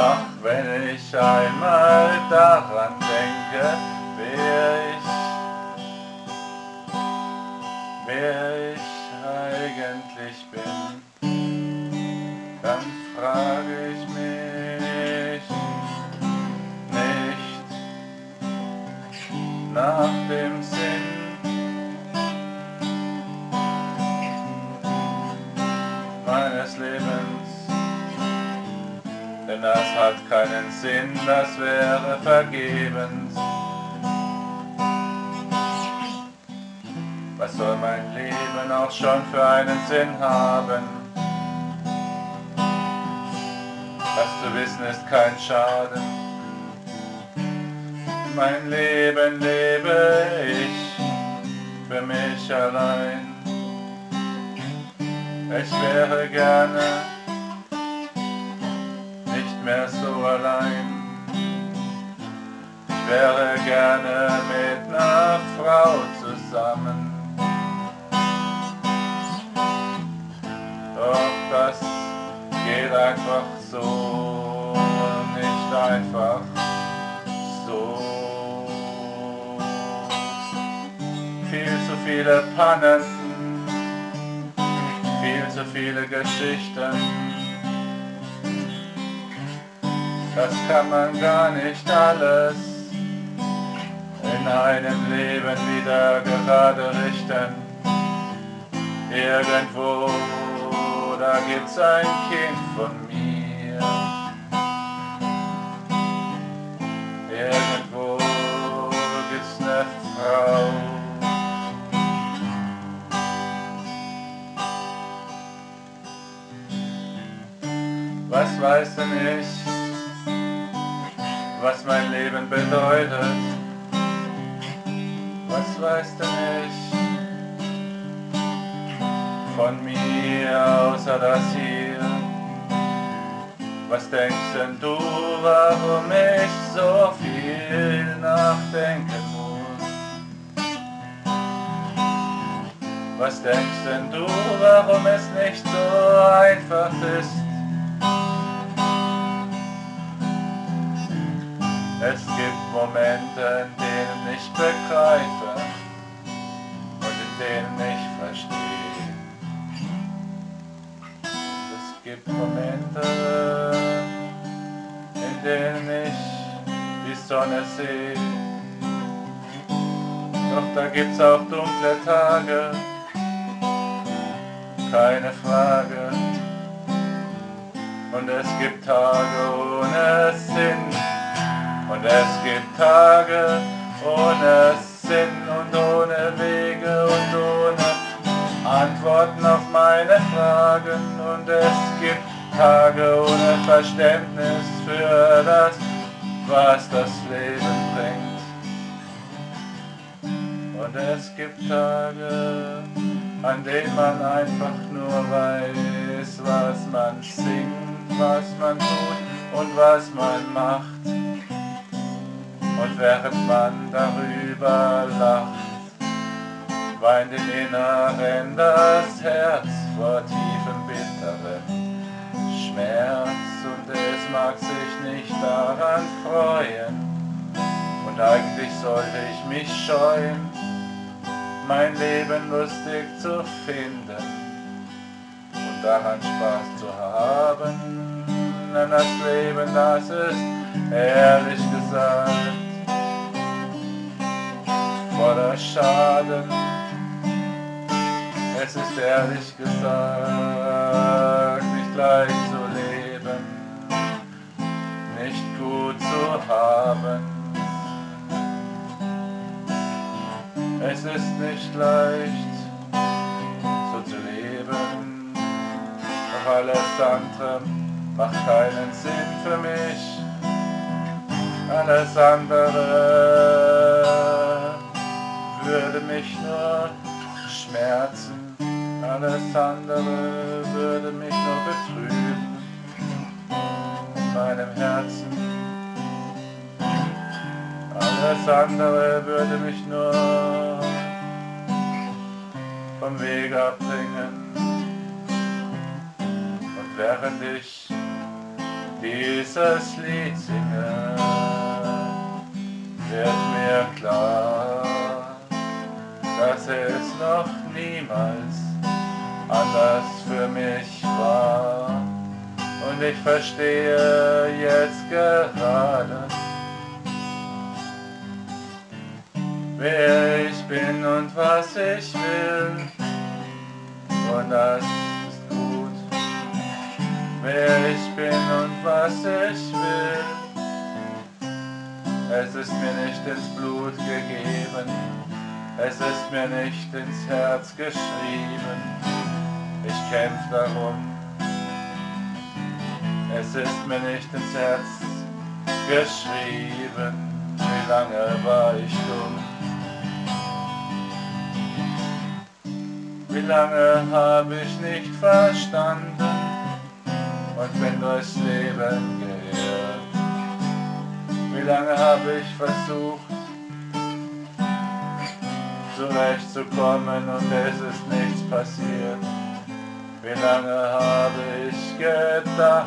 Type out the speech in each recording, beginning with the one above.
Ach, wenn ich einmal daran denke, wer ich, wer ich eigentlich bin, dann frage ich mich nicht nach dem Sinn. Denn das hat keinen Sinn, das wäre vergebens. Was soll mein Leben auch schon für einen Sinn haben? Das zu wissen ist kein Schaden. Mein Leben lebe ich für mich allein. Ich wäre gerne mehr so allein. Ich wäre gerne mit einer Frau zusammen. Doch das geht einfach so nicht einfach so. Viel zu viele Pannen, viel zu viele Geschichten das kann man gar nicht alles in einem Leben wieder gerade richten. Irgendwo, da gibt's ein Kind von mir. Irgendwo gibt's eine Frau. Was weiß denn ich? Was mein Leben bedeutet. Was weiß denn ich von mir außer das hier? Was denkst denn du, warum ich so viel nachdenken muss? Was denkst denn du, warum es nicht so einfach ist? Es gibt Momente, in denen ich begreife und in denen ich verstehe. Es gibt Momente, in denen ich die Sonne sehe. Doch da gibt's auch dunkle Tage, keine Frage. Und es gibt Tage Und es gibt Tage ohne Verständnis für das, was das Leben bringt. Und es gibt Tage, an denen man einfach nur weiß, was man singt, was man tut und was man macht. Und während man darüber lacht, weint im Inneren das Herz vor tiefem bitteren Schmerz und es mag sich nicht daran freuen. Und eigentlich sollte ich mich scheuen, mein Leben lustig zu finden und daran Spaß zu haben. Denn das Leben, das ist ehrlich gesagt voller Schaden. Es ist ehrlich gesagt nicht leicht zu leben, nicht gut zu haben. Es ist nicht leicht so zu leben, doch alles andere macht keinen Sinn für mich. Alles andere würde mich nur schmerzen, alles andere würde mich nur betrüben in meinem Herzen. Alles andere würde mich nur vom Weg abbringen. Und während ich dieses Lied singe, wird mir klar, dass es noch niemals anders für mich war. Und ich verstehe jetzt gerade, wer ich bin und was ich will. Und das ist gut, wer ich bin und was ich will. Es ist mir nicht ins Blut gegeben, es ist mir nicht ins Herz geschrieben. Ich kämpf darum, es ist mir nicht ins Herz geschrieben. Wie lange war ich dumm? Wie lange habe ich nicht verstanden und bin durchs Leben geirrt? Wie lange habe ich versucht, zurechtzukommen und es ist nichts passiert? Wie lange habe ich gedacht,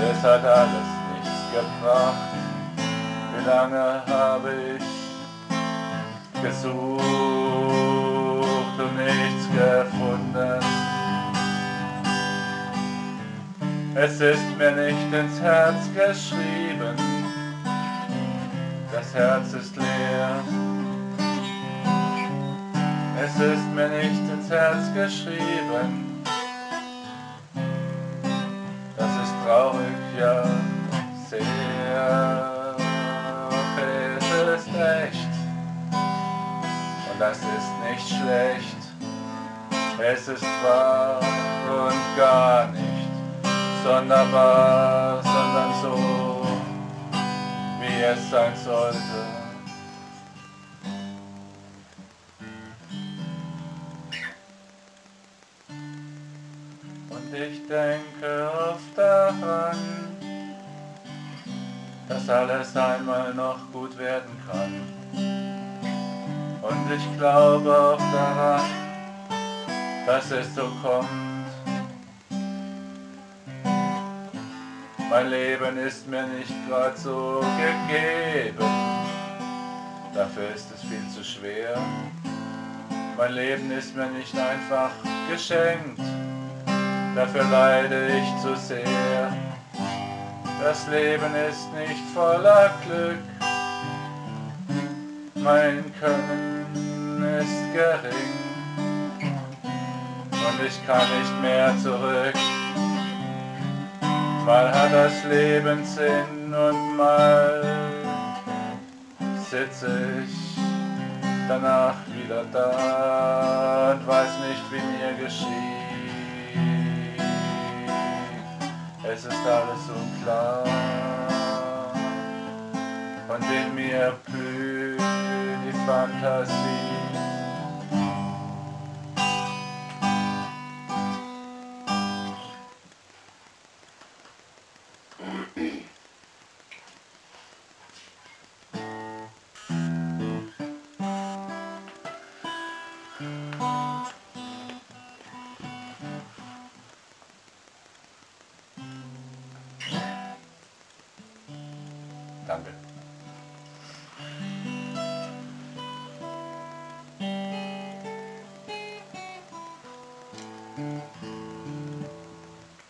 es hat alles nichts gebracht? Wie lange habe ich gesucht? und nichts gefunden. Es ist mir nicht ins Herz geschrieben, das Herz ist leer. Es ist mir nicht ins Herz geschrieben, das ist traurig, ja, sehr. Es ist echt und das ist nicht schlecht. Es ist wahr und gar nicht sonderbar, sondern so, wie es sein sollte. Alles einmal noch gut werden kann. Und ich glaube auch daran, dass es so kommt. Mein Leben ist mir nicht gerade so gegeben, dafür ist es viel zu schwer. Mein Leben ist mir nicht einfach geschenkt, dafür leide ich zu sehr. Das Leben ist nicht voller Glück, mein Können ist gering und ich kann nicht mehr zurück. Mal hat das Leben Sinn und mal sitze ich danach wieder da und weiß nicht, wie mir geschieht. Es ist alles unklar und in mir blüht die Fantasie.